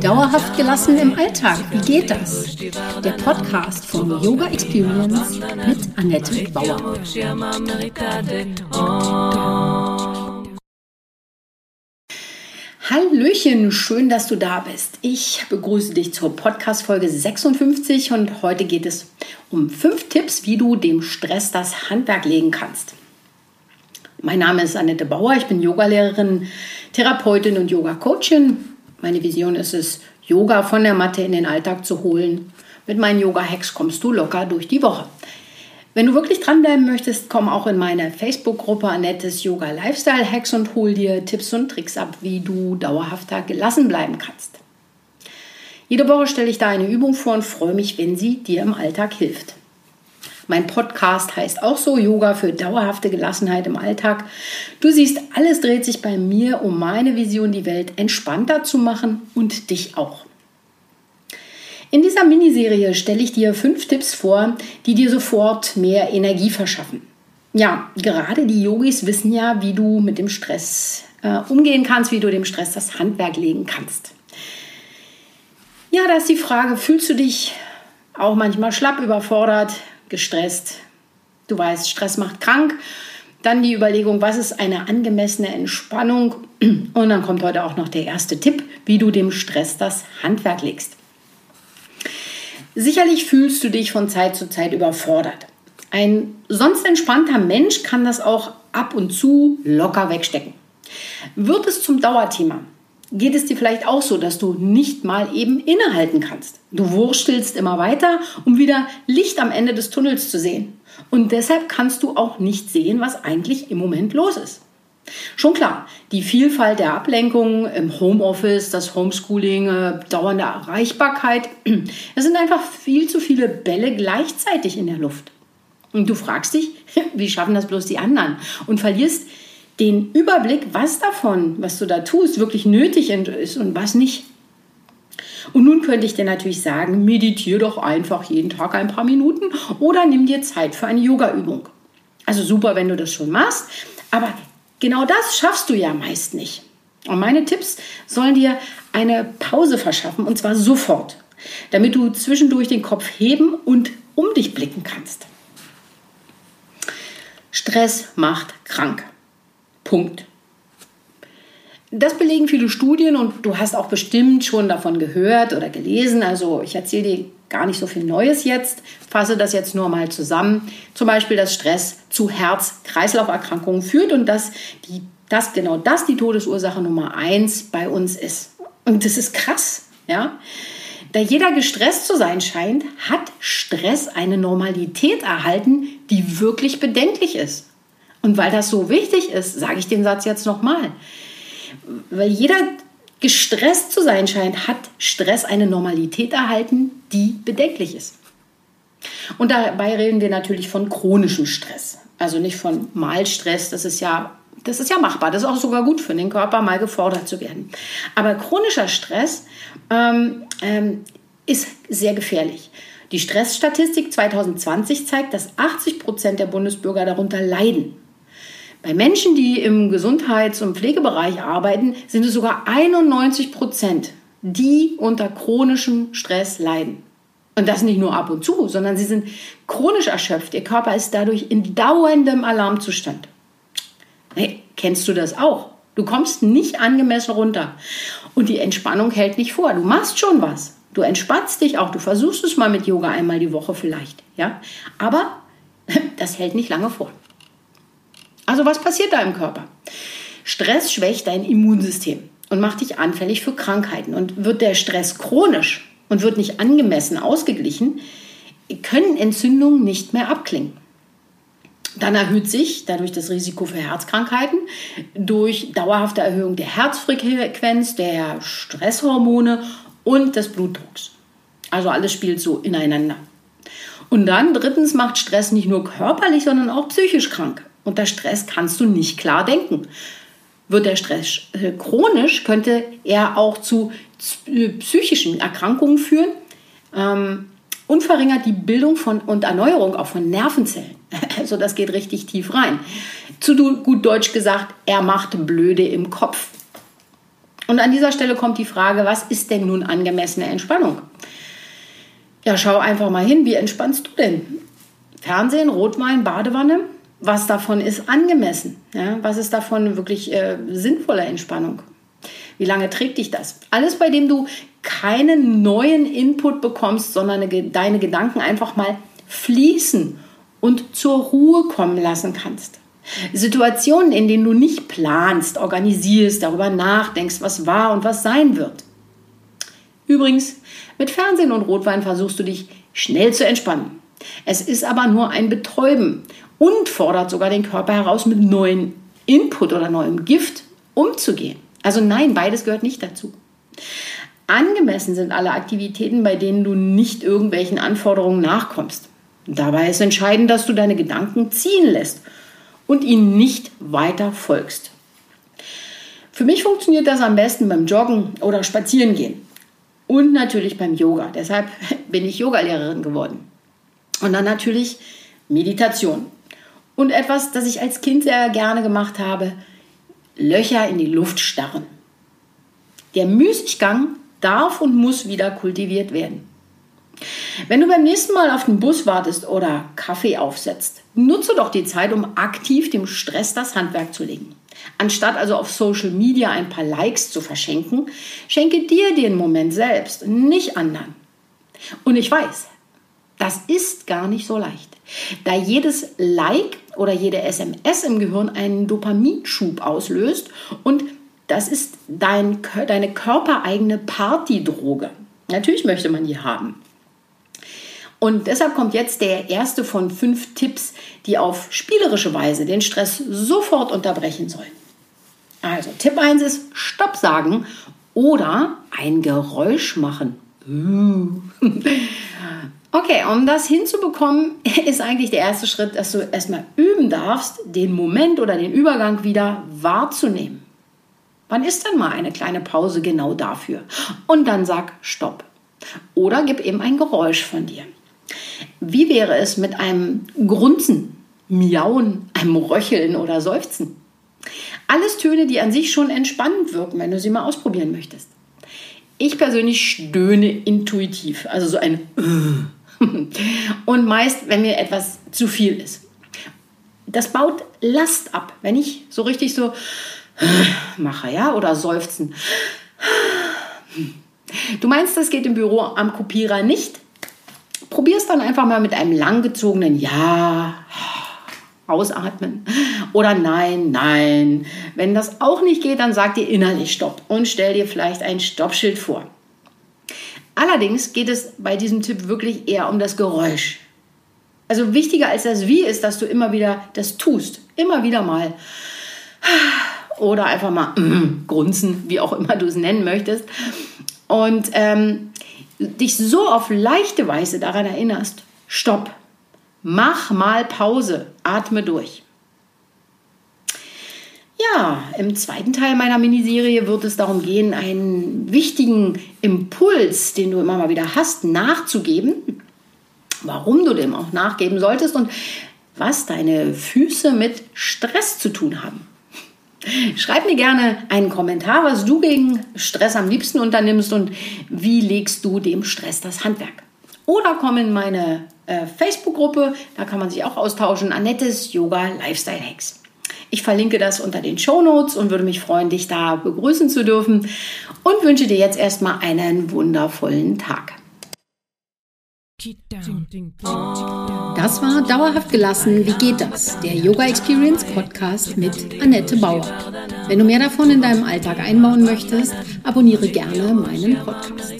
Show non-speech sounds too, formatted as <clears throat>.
Dauerhaft gelassen im Alltag, wie geht das? Der Podcast von Yoga Experience mit Annette Bauer. Hallöchen, schön, dass du da bist. Ich begrüße dich zur Podcast-Folge 56 und heute geht es um fünf Tipps, wie du dem Stress das Handwerk legen kannst. Mein Name ist Annette Bauer, ich bin Yogalehrerin, Therapeutin und Yoga-Coachin. Meine Vision ist es, Yoga von der Matte in den Alltag zu holen. Mit meinen Yoga-Hacks kommst du locker durch die Woche. Wenn du wirklich dranbleiben möchtest, komm auch in meine Facebook-Gruppe Annettes Yoga Lifestyle Hacks und hol dir Tipps und Tricks ab, wie du dauerhafter gelassen bleiben kannst. Jede Woche stelle ich da eine Übung vor und freue mich, wenn sie dir im Alltag hilft. Mein Podcast heißt auch so Yoga für dauerhafte Gelassenheit im Alltag. Du siehst, alles dreht sich bei mir um meine Vision, die Welt entspannter zu machen und dich auch. In dieser Miniserie stelle ich dir fünf Tipps vor, die dir sofort mehr Energie verschaffen. Ja, gerade die Yogis wissen ja, wie du mit dem Stress äh, umgehen kannst, wie du dem Stress das Handwerk legen kannst. Ja, da ist die Frage, fühlst du dich auch manchmal schlapp überfordert? Gestresst. Du weißt, Stress macht krank. Dann die Überlegung, was ist eine angemessene Entspannung? Und dann kommt heute auch noch der erste Tipp, wie du dem Stress das Handwerk legst. Sicherlich fühlst du dich von Zeit zu Zeit überfordert. Ein sonst entspannter Mensch kann das auch ab und zu locker wegstecken. Wird es zum Dauerthema, geht es dir vielleicht auch so, dass du nicht mal eben innehalten kannst. Du wurstelst immer weiter, um wieder Licht am Ende des Tunnels zu sehen. Und deshalb kannst du auch nicht sehen, was eigentlich im Moment los ist. Schon klar, die Vielfalt der Ablenkungen im Homeoffice, das Homeschooling, äh, dauernde Erreichbarkeit, <clears throat> es sind einfach viel zu viele Bälle gleichzeitig in der Luft. Und du fragst dich, <laughs> wie schaffen das bloß die anderen? Und verlierst den Überblick, was davon, was du da tust, wirklich nötig ist und was nicht. Und nun könnte ich dir natürlich sagen, meditiere doch einfach jeden Tag ein paar Minuten oder nimm dir Zeit für eine Yoga-Übung. Also super, wenn du das schon machst, aber genau das schaffst du ja meist nicht. Und meine Tipps sollen dir eine Pause verschaffen und zwar sofort, damit du zwischendurch den Kopf heben und um dich blicken kannst. Stress macht krank. Punkt. Das belegen viele Studien und du hast auch bestimmt schon davon gehört oder gelesen. Also ich erzähle dir gar nicht so viel Neues jetzt, fasse das jetzt nur mal zusammen. Zum Beispiel, dass Stress zu Herz-Kreislauf-Erkrankungen führt und dass, die, dass genau das die Todesursache Nummer eins bei uns ist. Und das ist krass, ja. Da jeder gestresst zu sein scheint, hat Stress eine Normalität erhalten, die wirklich bedenklich ist. Und weil das so wichtig ist, sage ich den Satz jetzt nochmal. Weil jeder gestresst zu sein scheint, hat Stress eine Normalität erhalten, die bedenklich ist. Und dabei reden wir natürlich von chronischem Stress. Also nicht von Malstress, das ist ja, das ist ja machbar. Das ist auch sogar gut für den Körper, mal gefordert zu werden. Aber chronischer Stress ähm, ähm, ist sehr gefährlich. Die Stressstatistik 2020 zeigt, dass 80 Prozent der Bundesbürger darunter leiden. Bei Menschen, die im Gesundheits- und Pflegebereich arbeiten, sind es sogar 91 Prozent, die unter chronischem Stress leiden. Und das nicht nur ab und zu, sondern sie sind chronisch erschöpft. Ihr Körper ist dadurch in dauerndem Alarmzustand. Hey, kennst du das auch? Du kommst nicht angemessen runter. Und die Entspannung hält nicht vor. Du machst schon was. Du entspannst dich auch. Du versuchst es mal mit Yoga einmal die Woche vielleicht. Ja? Aber <laughs> das hält nicht lange vor. Also was passiert da im Körper? Stress schwächt dein Immunsystem und macht dich anfällig für Krankheiten. Und wird der Stress chronisch und wird nicht angemessen ausgeglichen, können Entzündungen nicht mehr abklingen. Dann erhöht sich dadurch das Risiko für Herzkrankheiten durch dauerhafte Erhöhung der Herzfrequenz, der Stresshormone und des Blutdrucks. Also alles spielt so ineinander. Und dann drittens macht Stress nicht nur körperlich, sondern auch psychisch krank. Unter Stress kannst du nicht klar denken. Wird der Stress äh, chronisch, könnte er auch zu äh, psychischen Erkrankungen führen. Ähm, und verringert die Bildung von, und Erneuerung auch von Nervenzellen. <laughs> Also das geht richtig tief rein. Zu gut Deutsch gesagt, er macht Blöde im Kopf. Und an dieser Stelle kommt die Frage, was ist denn nun angemessene Entspannung? Ja, schau einfach mal hin, wie entspannst du denn? Fernsehen, Rotwein, Badewanne? Was davon ist angemessen? Ja, was ist davon wirklich äh, sinnvolle Entspannung? Wie lange trägt dich das? Alles, bei dem du keinen neuen Input bekommst, sondern deine Gedanken einfach mal fließen und zur Ruhe kommen lassen kannst. Situationen, in denen du nicht planst, organisierst, darüber nachdenkst, was war und was sein wird. Übrigens, mit Fernsehen und Rotwein versuchst du dich schnell zu entspannen. Es ist aber nur ein Betäuben und fordert sogar den Körper heraus, mit neuen Input oder neuem Gift umzugehen. Also nein, beides gehört nicht dazu. Angemessen sind alle Aktivitäten, bei denen du nicht irgendwelchen Anforderungen nachkommst. Dabei ist entscheidend, dass du deine Gedanken ziehen lässt und ihnen nicht weiter folgst. Für mich funktioniert das am besten beim Joggen oder Spazierengehen und natürlich beim Yoga. Deshalb <laughs> bin ich Yogalehrerin geworden. Und dann natürlich Meditation. Und etwas, das ich als Kind sehr gerne gemacht habe, Löcher in die Luft starren. Der Müßiggang darf und muss wieder kultiviert werden. Wenn du beim nächsten Mal auf den Bus wartest oder Kaffee aufsetzt, nutze doch die Zeit, um aktiv dem Stress das Handwerk zu legen. Anstatt also auf Social Media ein paar Likes zu verschenken, schenke dir den Moment selbst, nicht anderen. Und ich weiß, das ist gar nicht so leicht, da jedes Like oder jede SMS im Gehirn einen Dopaminschub auslöst und das ist dein, deine körpereigene Partydroge. Natürlich möchte man die haben. Und deshalb kommt jetzt der erste von fünf Tipps, die auf spielerische Weise den Stress sofort unterbrechen sollen. Also Tipp 1 ist Stopp sagen oder ein Geräusch machen. <laughs> <laughs> Okay, um das hinzubekommen, <laughs> ist eigentlich der erste Schritt, dass du erstmal üben darfst, den Moment oder den Übergang wieder wahrzunehmen. Wann ist denn mal eine kleine Pause genau dafür? Und dann sag Stopp. Oder gib eben ein Geräusch von dir. Wie wäre es mit einem Grunzen, Miauen, einem Röcheln oder Seufzen? Alles Töne, die an sich schon entspannend wirken, wenn du sie mal ausprobieren möchtest. Ich persönlich stöhne intuitiv, also so ein <laughs> und meist, wenn mir etwas zu viel ist. Das baut Last ab, wenn ich so richtig so <sighs> mache, ja, oder seufzen. Du meinst, das geht im Büro am Kopierer nicht? Probier es dann einfach mal mit einem langgezogenen Ja, ausatmen oder Nein, Nein. Wenn das auch nicht geht, dann sag dir innerlich Stopp und stell dir vielleicht ein Stoppschild vor. Allerdings geht es bei diesem Tipp wirklich eher um das Geräusch. Also wichtiger als das Wie ist, dass du immer wieder das tust. Immer wieder mal oder einfach mal mm, grunzen, wie auch immer du es nennen möchtest. Und ähm, dich so auf leichte Weise daran erinnerst, stopp, mach mal Pause, atme durch. Ja, im zweiten Teil meiner Miniserie wird es darum gehen, einen wichtigen Impuls, den du immer mal wieder hast, nachzugeben. Warum du dem auch nachgeben solltest und was deine Füße mit Stress zu tun haben. Schreib mir gerne einen Kommentar, was du gegen Stress am liebsten unternimmst und wie legst du dem Stress das Handwerk. Oder komm in meine äh, Facebook-Gruppe, da kann man sich auch austauschen. Annettes Yoga Lifestyle Hacks. Ich verlinke das unter den Show Notes und würde mich freuen, dich da begrüßen zu dürfen und wünsche dir jetzt erstmal einen wundervollen Tag. Das war Dauerhaft gelassen. Wie geht das? Der Yoga Experience Podcast mit Annette Bauer. Wenn du mehr davon in deinem Alltag einbauen möchtest, abonniere gerne meinen Podcast.